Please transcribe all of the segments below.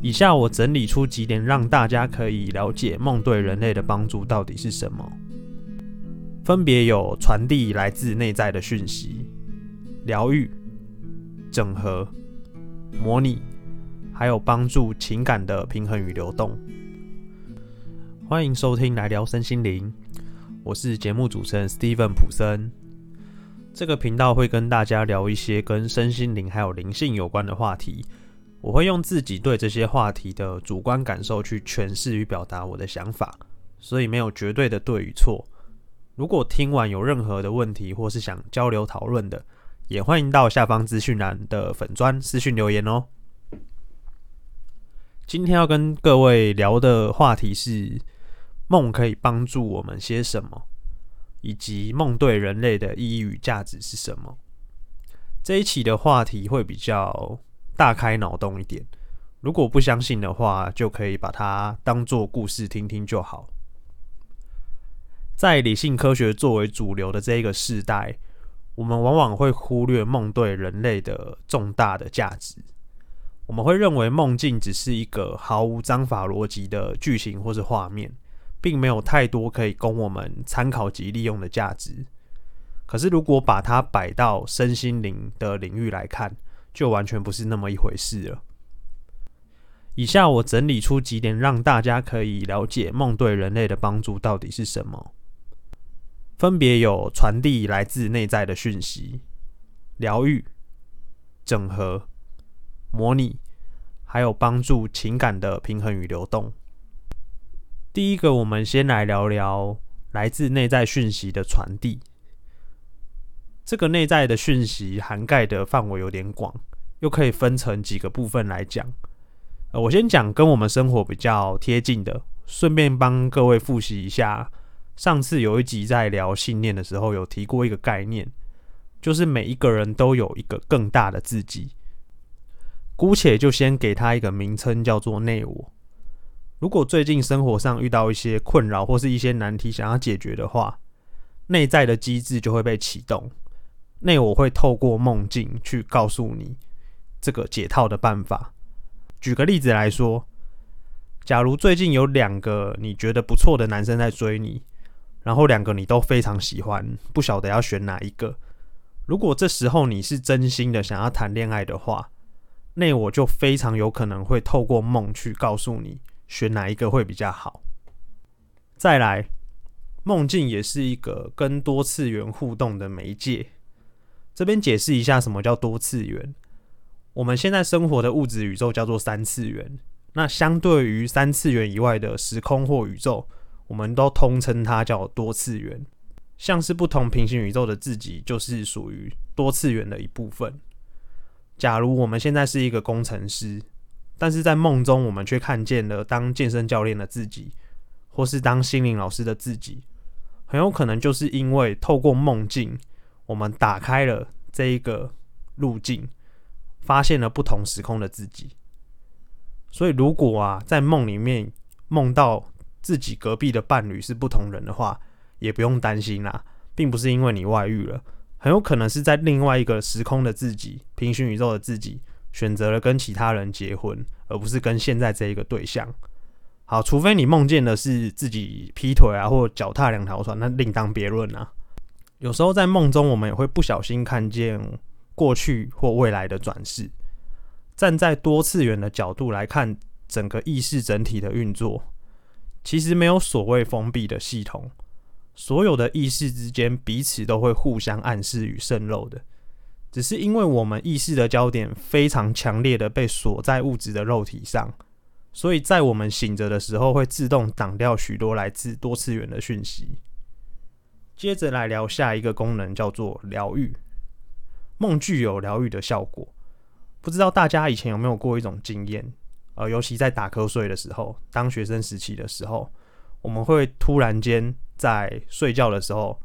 以下我整理出几点，让大家可以了解梦对人类的帮助到底是什么。分别有传递来自内在的讯息、疗愈、整合、模拟，还有帮助情感的平衡与流动。欢迎收听来聊身心灵，我是节目主持人 Steven 普森。这个频道会跟大家聊一些跟身心灵还有灵性有关的话题。我会用自己对这些话题的主观感受去诠释与表达我的想法，所以没有绝对的对与错。如果听完有任何的问题，或是想交流讨论的，也欢迎到下方资讯栏的粉砖私讯留言哦。今天要跟各位聊的话题是梦可以帮助我们些什么，以及梦对人类的意义与价值是什么。这一期的话题会比较。大开脑洞一点，如果不相信的话，就可以把它当做故事听听就好。在理性科学作为主流的这一个时代，我们往往会忽略梦对人类的重大的价值。我们会认为梦境只是一个毫无章法逻辑的剧情或是画面，并没有太多可以供我们参考及利用的价值。可是，如果把它摆到身心灵的领域来看，就完全不是那么一回事了。以下我整理出几点，让大家可以了解梦对人类的帮助到底是什么。分别有传递来自内在的讯息、疗愈、整合、模拟，还有帮助情感的平衡与流动。第一个，我们先来聊聊来自内在讯息的传递。这个内在的讯息涵盖的范围有点广，又可以分成几个部分来讲。呃，我先讲跟我们生活比较贴近的，顺便帮各位复习一下。上次有一集在聊信念的时候，有提过一个概念，就是每一个人都有一个更大的自己。姑且就先给他一个名称，叫做内我。如果最近生活上遇到一些困扰或是一些难题想要解决的话，内在的机制就会被启动。内我会透过梦境去告诉你这个解套的办法。举个例子来说，假如最近有两个你觉得不错的男生在追你，然后两个你都非常喜欢，不晓得要选哪一个。如果这时候你是真心的想要谈恋爱的话，那我就非常有可能会透过梦去告诉你选哪一个会比较好。再来，梦境也是一个跟多次元互动的媒介。这边解释一下什么叫多次元。我们现在生活的物质宇宙叫做三次元，那相对于三次元以外的时空或宇宙，我们都通称它叫多次元。像是不同平行宇宙的自己，就是属于多次元的一部分。假如我们现在是一个工程师，但是在梦中我们却看见了当健身教练的自己，或是当心灵老师的自己，很有可能就是因为透过梦境。我们打开了这一个路径，发现了不同时空的自己。所以，如果啊在梦里面梦到自己隔壁的伴侣是不同人的话，也不用担心啦，并不是因为你外遇了，很有可能是在另外一个时空的自己、平行宇宙的自己选择了跟其他人结婚，而不是跟现在这一个对象。好，除非你梦见的是自己劈腿啊，或脚踏两条船，那另当别论啊。有时候在梦中，我们也会不小心看见过去或未来的转世。站在多次元的角度来看，整个意识整体的运作，其实没有所谓封闭的系统。所有的意识之间彼此都会互相暗示与渗漏的，只是因为我们意识的焦点非常强烈的被锁在物质的肉体上，所以在我们醒着的时候，会自动挡掉许多来自多次元的讯息。接着来聊下一个功能，叫做疗愈。梦具有疗愈的效果，不知道大家以前有没有过一种经验？呃，尤其在打瞌睡的时候，当学生时期的时候，我们会突然间在睡觉的时候，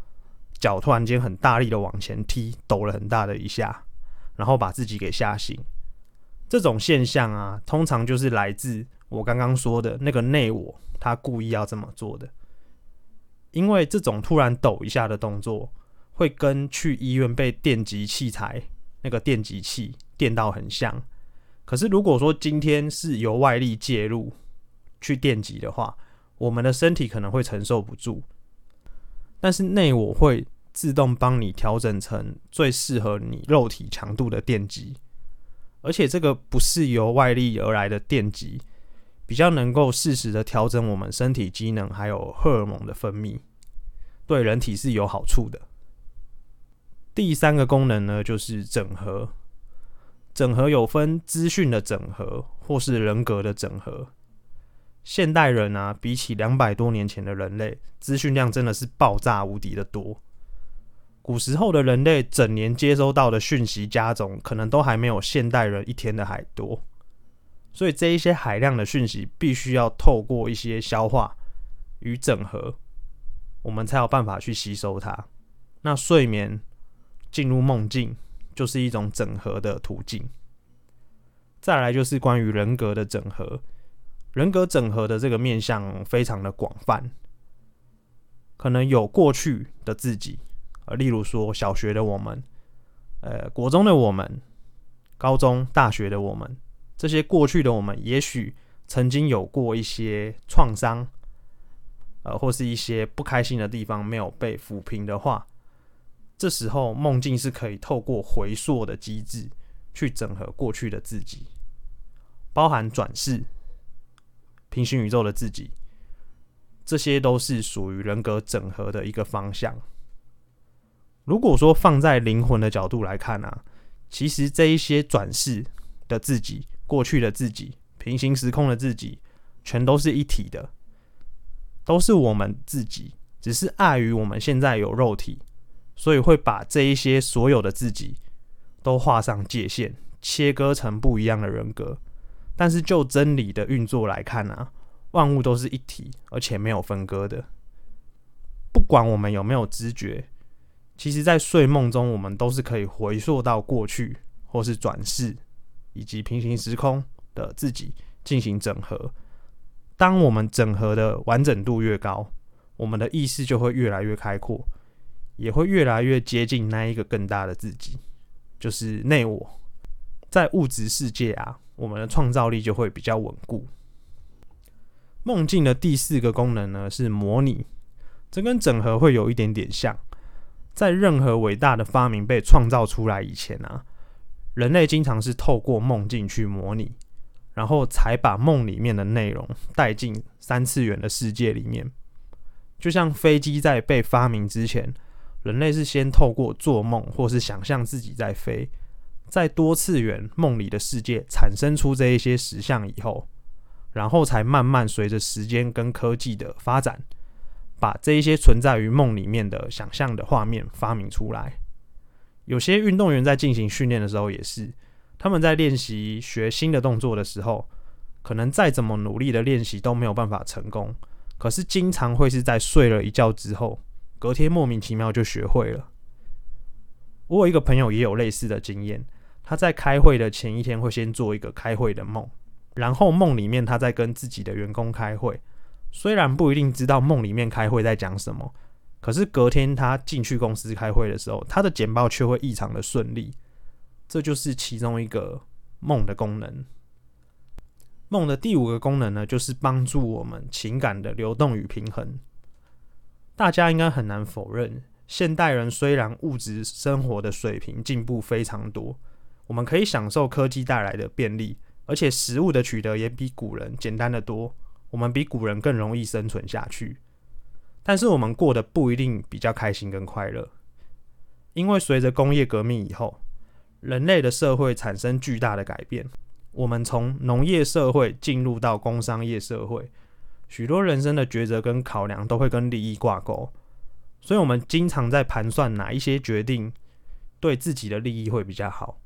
脚突然间很大力的往前踢，抖了很大的一下，然后把自己给吓醒。这种现象啊，通常就是来自我刚刚说的那个内我，他故意要这么做的。因为这种突然抖一下的动作，会跟去医院被电击器材那个电击器电到很像。可是如果说今天是由外力介入去电击的话，我们的身体可能会承受不住。但是内我会自动帮你调整成最适合你肉体强度的电击，而且这个不是由外力而来的电击，比较能够适时的调整我们身体机能还有荷尔蒙的分泌，对人体是有好处的。第三个功能呢，就是整合。整合有分资讯的整合，或是人格的整合。现代人啊，比起两百多年前的人类，资讯量真的是爆炸无敌的多。古时候的人类整年接收到的讯息加总，可能都还没有现代人一天的还多。所以这一些海量的讯息，必须要透过一些消化与整合，我们才有办法去吸收它。那睡眠进入梦境，就是一种整合的途径。再来就是关于人格的整合。人格整合的这个面向非常的广泛，可能有过去的自己，呃，例如说小学的我们，呃，国中的我们，高中、大学的我们，这些过去的我们，也许曾经有过一些创伤，呃，或是一些不开心的地方没有被抚平的话，这时候梦境是可以透过回溯的机制去整合过去的自己，包含转世。平行宇宙的自己，这些都是属于人格整合的一个方向。如果说放在灵魂的角度来看啊，其实这一些转世的自己、过去的自己、平行时空的自己，全都是一体的，都是我们自己。只是碍于我们现在有肉体，所以会把这一些所有的自己都画上界限，切割成不一样的人格。但是就真理的运作来看啊，万物都是一体，而且没有分割的。不管我们有没有知觉，其实，在睡梦中，我们都是可以回溯到过去，或是转世，以及平行时空的自己进行整合。当我们整合的完整度越高，我们的意识就会越来越开阔，也会越来越接近那一个更大的自己，就是内我。在物质世界啊。我们的创造力就会比较稳固。梦境的第四个功能呢是模拟，这跟整合会有一点点像。在任何伟大的发明被创造出来以前啊，人类经常是透过梦境去模拟，然后才把梦里面的内容带进三次元的世界里面。就像飞机在被发明之前，人类是先透过做梦或是想象自己在飞。在多次元梦里的世界产生出这一些实像以后，然后才慢慢随着时间跟科技的发展，把这一些存在于梦里面的想象的画面发明出来。有些运动员在进行训练的时候也是，他们在练习学新的动作的时候，可能再怎么努力的练习都没有办法成功，可是经常会是在睡了一觉之后，隔天莫名其妙就学会了。我有一个朋友也有类似的经验。他在开会的前一天会先做一个开会的梦，然后梦里面他在跟自己的员工开会。虽然不一定知道梦里面开会在讲什么，可是隔天他进去公司开会的时候，他的简报却会异常的顺利。这就是其中一个梦的功能。梦的第五个功能呢，就是帮助我们情感的流动与平衡。大家应该很难否认，现代人虽然物质生活的水平进步非常多。我们可以享受科技带来的便利，而且食物的取得也比古人简单的多。我们比古人更容易生存下去，但是我们过得不一定比较开心跟快乐，因为随着工业革命以后，人类的社会产生巨大的改变。我们从农业社会进入到工商业社会，许多人生的抉择跟考量都会跟利益挂钩，所以我们经常在盘算哪一些决定对自己的利益会比较好。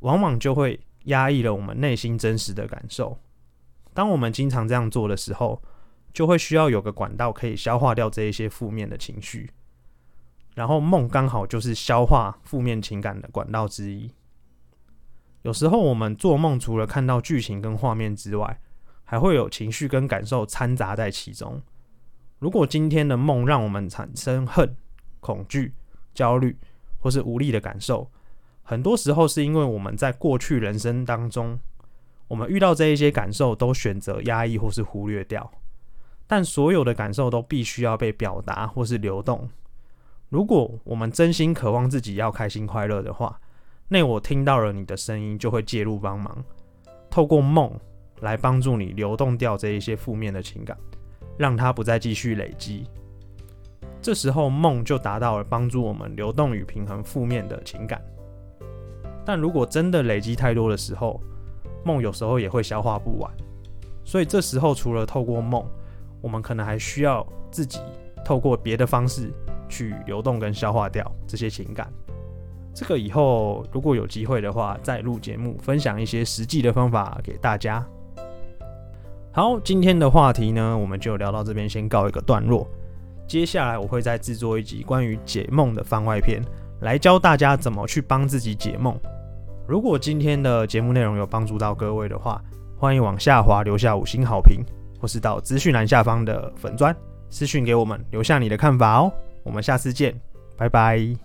往往就会压抑了我们内心真实的感受。当我们经常这样做的时候，就会需要有个管道可以消化掉这一些负面的情绪。然后梦刚好就是消化负面情感的管道之一。有时候我们做梦，除了看到剧情跟画面之外，还会有情绪跟感受掺杂在其中。如果今天的梦让我们产生恨、恐惧、焦虑或是无力的感受，很多时候是因为我们在过去人生当中我们遇到这一些感受都选择压抑或是忽略掉，但所有的感受都必须要被表达或是流动。如果我们真心渴望自己要开心快乐的话，那我听到了你的声音就会介入帮忙，透过梦来帮助你流动掉这一些负面的情感，让它不再继续累积。这时候梦就达到了帮助我们流动与平衡负面的情感。但如果真的累积太多的时候，梦有时候也会消化不完。所以这时候除了透过梦，我们可能还需要自己透过别的方式。去流动跟消化掉这些情感，这个以后如果有机会的话，再录节目分享一些实际的方法给大家。好，今天的话题呢，我们就聊到这边，先告一个段落。接下来我会再制作一集关于解梦的番外篇，来教大家怎么去帮自己解梦。如果今天的节目内容有帮助到各位的话，欢迎往下滑留下五星好评，或是到资讯栏下方的粉砖私讯给我们，留下你的看法哦。我们下次见，拜拜。